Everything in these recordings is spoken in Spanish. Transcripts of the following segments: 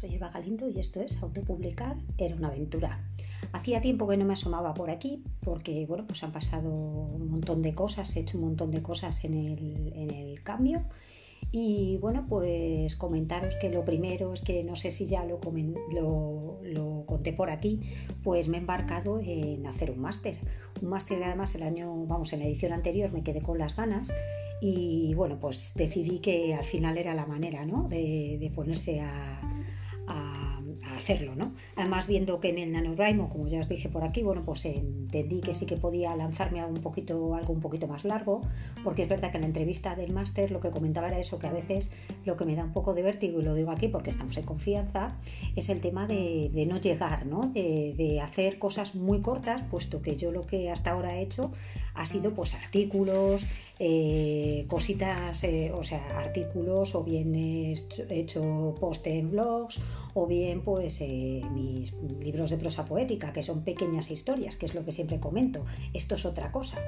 soy Eva Galindo y esto es Autopublicar era una aventura. Hacía tiempo que no me asomaba por aquí porque bueno, pues han pasado un montón de cosas, he hecho un montón de cosas en el, cambio y bueno, pues comentaros que lo primero es que no sé si ya lo, lo, conté por aquí, pues me he embarcado en hacer un máster. Un máster que además el año, vamos, en la edición anterior me quedé con las ganas y bueno, pues decidí que al final era la manera ¿no? de, ponerse a, hacerlo, ¿no? Además, viendo que en el NaNoWriMo, como ya os dije por aquí, bueno, pues entendí que sí que podía lanzarme algo un poquito, algo un poquito más largo, porque es verdad que en la entrevista del máster lo que comentaba era eso, que a veces lo que me da un poco de vértigo, y lo digo aquí porque estamos en confianza, es el tema de, no llegar, ¿no? De, de, hacer cosas muy cortas, puesto que yo lo que hasta ahora he hecho ha sido pues artículos, eh, cositas, eh, o sea, artículos o bien he hecho post en blogs o bien pues eh, mis libros de prosa poética, que son pequeñas historias, que es lo que siempre comento. Esto es otra cosa.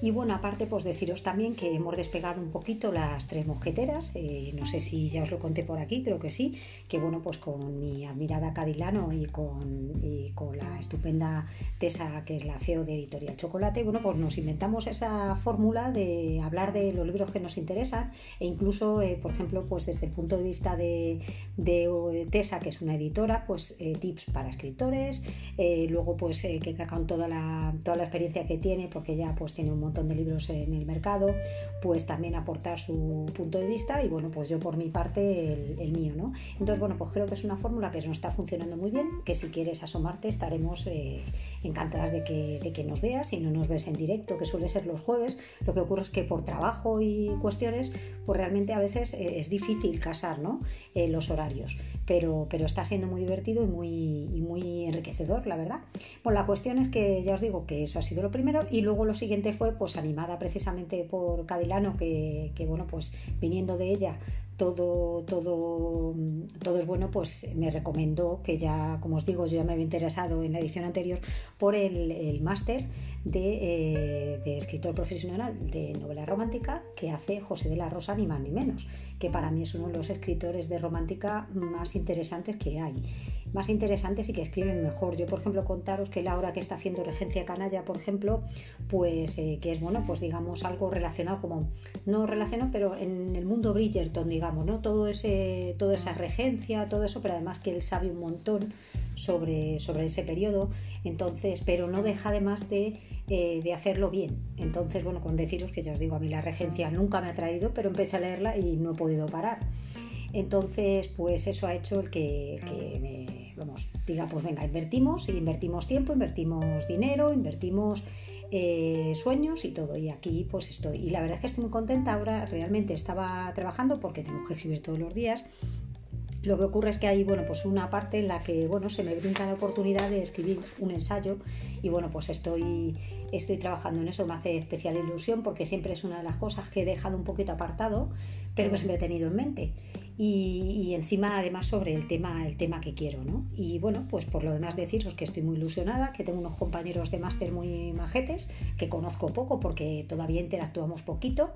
Y bueno, aparte pues deciros también que hemos despegado un poquito las tres mosqueteras, no sé si ya os lo conté por aquí, creo que sí, que bueno, pues con mi admirada Cadilano y con, con la estupenda Tesa, que es la CEO de Editorial Chocolate, bueno, pues nos inventamos esa fórmula de hablar de los libros que nos interesan e incluso, eh, por ejemplo, pues desde el punto de vista de, de Tesa, que es una editora, pues eh, tips para escritores, eh, luego pues que con toda la, toda la experiencia que tiene, porque ya pues tiene un montón de libros en el mercado, pues también aportar su punto de vista y bueno, pues yo por mi parte el, mío, ¿no? Entonces, bueno, pues creo que es una fórmula que nos está funcionando muy bien, que si quieres asomarte estaremos encantadas de que, de que nos veas, si no nos ves en directo, que suele ser los jueves, lo que ocurre es que por trabajo y cuestiones, pues realmente a veces eh, es difícil casar ¿no? Eh, los horarios, pero, pero está siendo muy divertido y muy, muy enriquecedor, la verdad. Bueno, la cuestión es que ya os digo que eso ha sido lo primero y luego lo siguiente fue pues animada precisamente por Cadilano, que, que bueno, pues viniendo de ella todo, todo, todo es bueno, pues me recomendó que ya, como os digo, yo ya me había interesado en la edición anterior por el, máster de, eh, de, escritor profesional de novela romántica que hace José de la Rosa, ni más ni menos, que para mí es uno de los escritores de romántica más interesantes que hay más interesantes y que escriben mejor. Yo, por ejemplo, contaros que Laura, que está haciendo Regencia Canalla, por ejemplo, pues eh, que es, bueno, pues digamos algo relacionado como, no relacionado, pero en el mundo Bridgerton, digamos, ¿no? Todo ese, toda esa regencia, todo eso, pero además que él sabe un montón sobre, sobre ese periodo, entonces, pero no deja además de, eh, de hacerlo bien. Entonces, bueno, con deciros que ya os digo, a mí la regencia nunca me ha traído, pero empecé a leerla y no he podido parar. Entonces, pues eso ha hecho el que, me, vamos, diga, pues venga, invertimos, invertimos tiempo, invertimos dinero, invertimos eh, sueños y todo. Y aquí pues estoy. Y la verdad es que estoy muy contenta. Ahora realmente estaba trabajando porque tengo que escribir todos los días. Lo que ocurre es que hay, bueno, pues una parte en la que, bueno, se me brinda la oportunidad de escribir un ensayo y, bueno, pues estoy, estoy trabajando en eso, me hace especial ilusión porque siempre es una de las cosas que he dejado un poquito apartado, pero que siempre he tenido en mente y, encima además sobre el tema, el tema que quiero, ¿no? Y bueno, pues por lo demás deciros que estoy muy ilusionada, que tengo unos compañeros de máster muy majetes, que conozco poco porque todavía interactuamos poquito,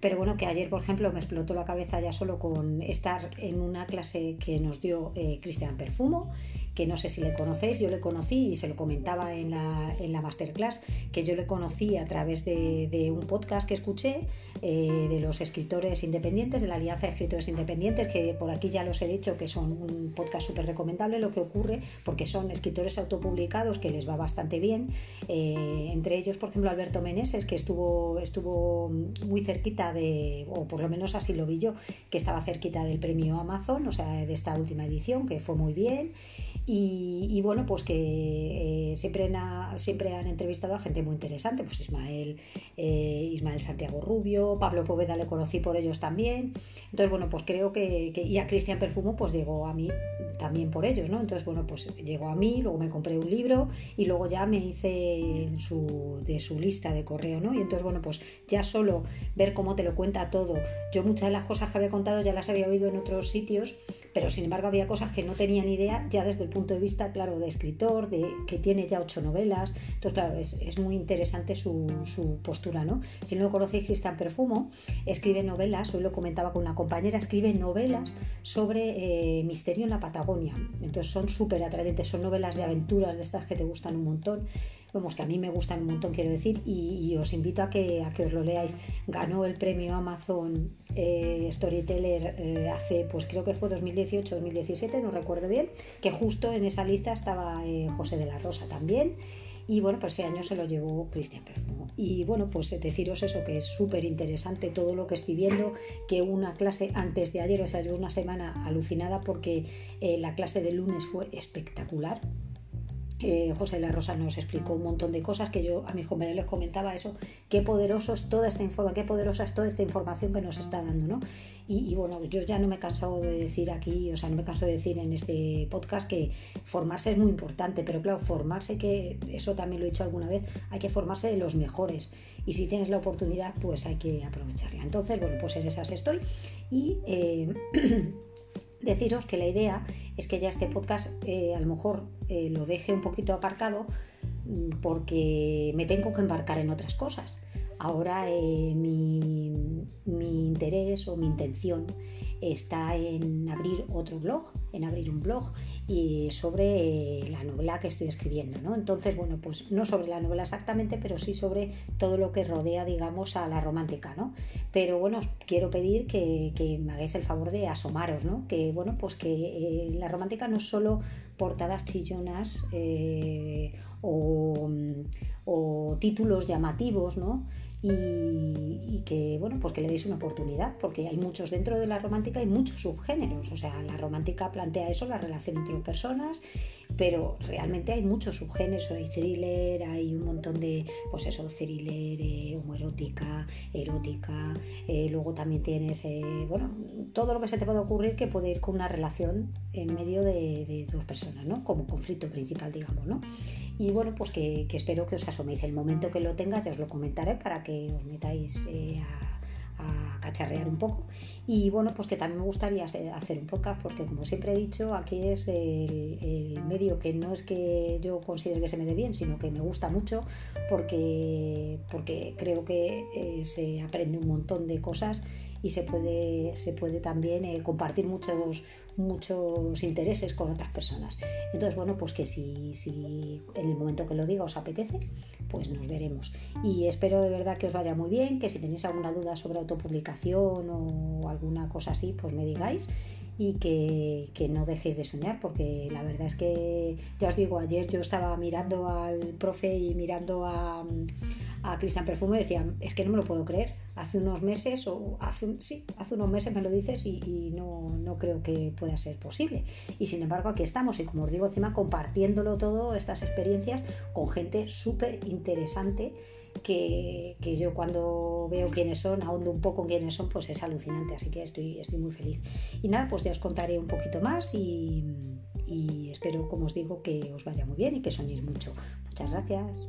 pero bueno, que ayer por ejemplo me explotó la cabeza ya solo con estar en una clase que nos dio eh, Cristian Perfumo que no sé si le conocéis, yo le conocí y se lo comentaba en la, en la masterclass, que yo le conocí a través de, un podcast que escuché eh, de los escritores independientes, de la Alianza de Escritores Independientes, que por aquí ya los he dicho que son un podcast súper recomendable, lo que ocurre, porque son escritores autopublicados que les va bastante bien, eh, entre ellos, por ejemplo, Alberto Meneses, que estuvo, estuvo muy cerquita de, o por lo menos así lo vi yo, que estaba cerquita del premio Amazon, o sea, de esta última edición, que fue muy bien. Y, bueno, pues que eh, siempre, siempre han entrevistado a gente muy interesante, pues Ismael, eh, Ismael Santiago Rubio, Pablo Poveda le conocí por ellos también. Entonces, bueno, pues creo que, y a Cristian Perfumo pues llegó a mí también por ellos, ¿no? Entonces, bueno, pues llegó a mí, luego me compré un libro y luego ya me hice su, de su lista de correo, ¿no? Y entonces, bueno, pues ya solo ver cómo te lo cuenta todo. Yo muchas de las cosas que había contado ya las había oído en otros sitios, pero sin embargo había cosas que no tenía ni idea ya desde el punto de vista, claro, de escritor, de que tiene ya ocho novelas. Entonces, claro, es, muy interesante su, postura, ¿no? Si no lo conocéis, Cristian Perfumo escribe novelas, hoy lo comentaba con una compañera, escribe novelas sobre eh, misterio en la Patagonia. Entonces son súper atrayentes, son novelas de aventuras de estas que te gustan un montón vamos, que a mí me gustan un montón, quiero decir, y, os invito a que, a que os lo leáis. Ganó el premio Amazon eh, Storyteller eh, hace, pues creo que fue 2018-2017, no recuerdo bien, que justo en esa lista estaba eh, José de la Rosa también. Y bueno, pues ese año se lo llevó Cristian Perfumo. Y bueno, pues deciros eso, que es súper interesante todo lo que estoy viendo, que una clase antes de ayer, o sea, llevo una semana alucinada porque la clase de lunes fue espectacular. José La Rosa nos explicó un montón de cosas que yo a mis compañeros les comentaba eso, qué poderoso es toda esta información, qué poderosa es toda esta información que nos está dando, ¿no? Y, bueno, yo ya no me he cansado de decir aquí, o sea, no me canso de decir en este podcast que formarse es muy importante, pero claro, formarse, que eso también lo he dicho alguna vez, hay que formarse de los mejores. Y si tienes la oportunidad, pues hay que aprovecharla. Entonces, bueno, pues en esas estoy. Y eh, deciros que la idea es que ya este podcast eh, a lo mejor eh, lo deje un poquito aparcado mm, porque me tengo que embarcar en otras cosas. Ahora eh, mi, mi, interés o mi intención está en abrir otro blog, en abrir un blog y sobre eh, la novela que estoy escribiendo, ¿no? Entonces, bueno, pues no sobre la novela exactamente, pero sí sobre todo lo que rodea, digamos, a la romántica, ¿no? Pero bueno, os quiero pedir que, me hagáis el favor de asomaros, ¿no? Que bueno, pues que eh, la romántica no es solo portadas chillonas eh, o, o títulos llamativos, ¿no? Y, que bueno pues que le deis una oportunidad porque hay muchos dentro de la romántica hay muchos subgéneros. O sea la romántica plantea eso la relación entre personas pero realmente hay muchos subgéneros. Hay thriller hay un montón de pues eso thriller eh, homoerótica erótica eh, luego también tienes eh, bueno todo lo que se te puede ocurrir que puede ir con una relación en medio de, dos personas no como conflicto principal digamos no y bueno pues que, que espero que os asoméis. El momento que lo tenga ya os lo comentaré para que os metáis eh, a, cacharrear un poco. Y bueno, pues que también me gustaría hacer un podcast porque como siempre he dicho, aquí es el, medio que no es que yo considere que se me dé bien, sino que me gusta mucho porque, porque creo que eh, se aprende un montón de cosas y se puede, se puede también eh, compartir muchos, muchos intereses con otras personas. Entonces, bueno, pues que si, si en el momento que lo diga os apetece, pues nos veremos. Y espero de verdad que os vaya muy bien, que si tenéis alguna duda sobre autopublicación o alguna cosa así, pues me digáis y que, que, no dejéis de soñar, porque la verdad es que, ya os digo, ayer yo estaba mirando al profe y mirando a, a Cristian Perfume decía, es que no me lo puedo creer. Hace unos meses, o hace, sí, hace unos meses me lo dices y, no, no, creo que pueda ser posible. Y sin embargo, aquí estamos y como os digo, encima compartiéndolo todo, estas experiencias con gente súper interesante. Que, que, yo cuando veo quiénes son, ahondo un poco en quiénes son, pues es alucinante, así que estoy, estoy muy feliz. Y nada, pues ya os contaré un poquito más y, y espero, como os digo, que os vaya muy bien y que soñéis mucho. Muchas gracias.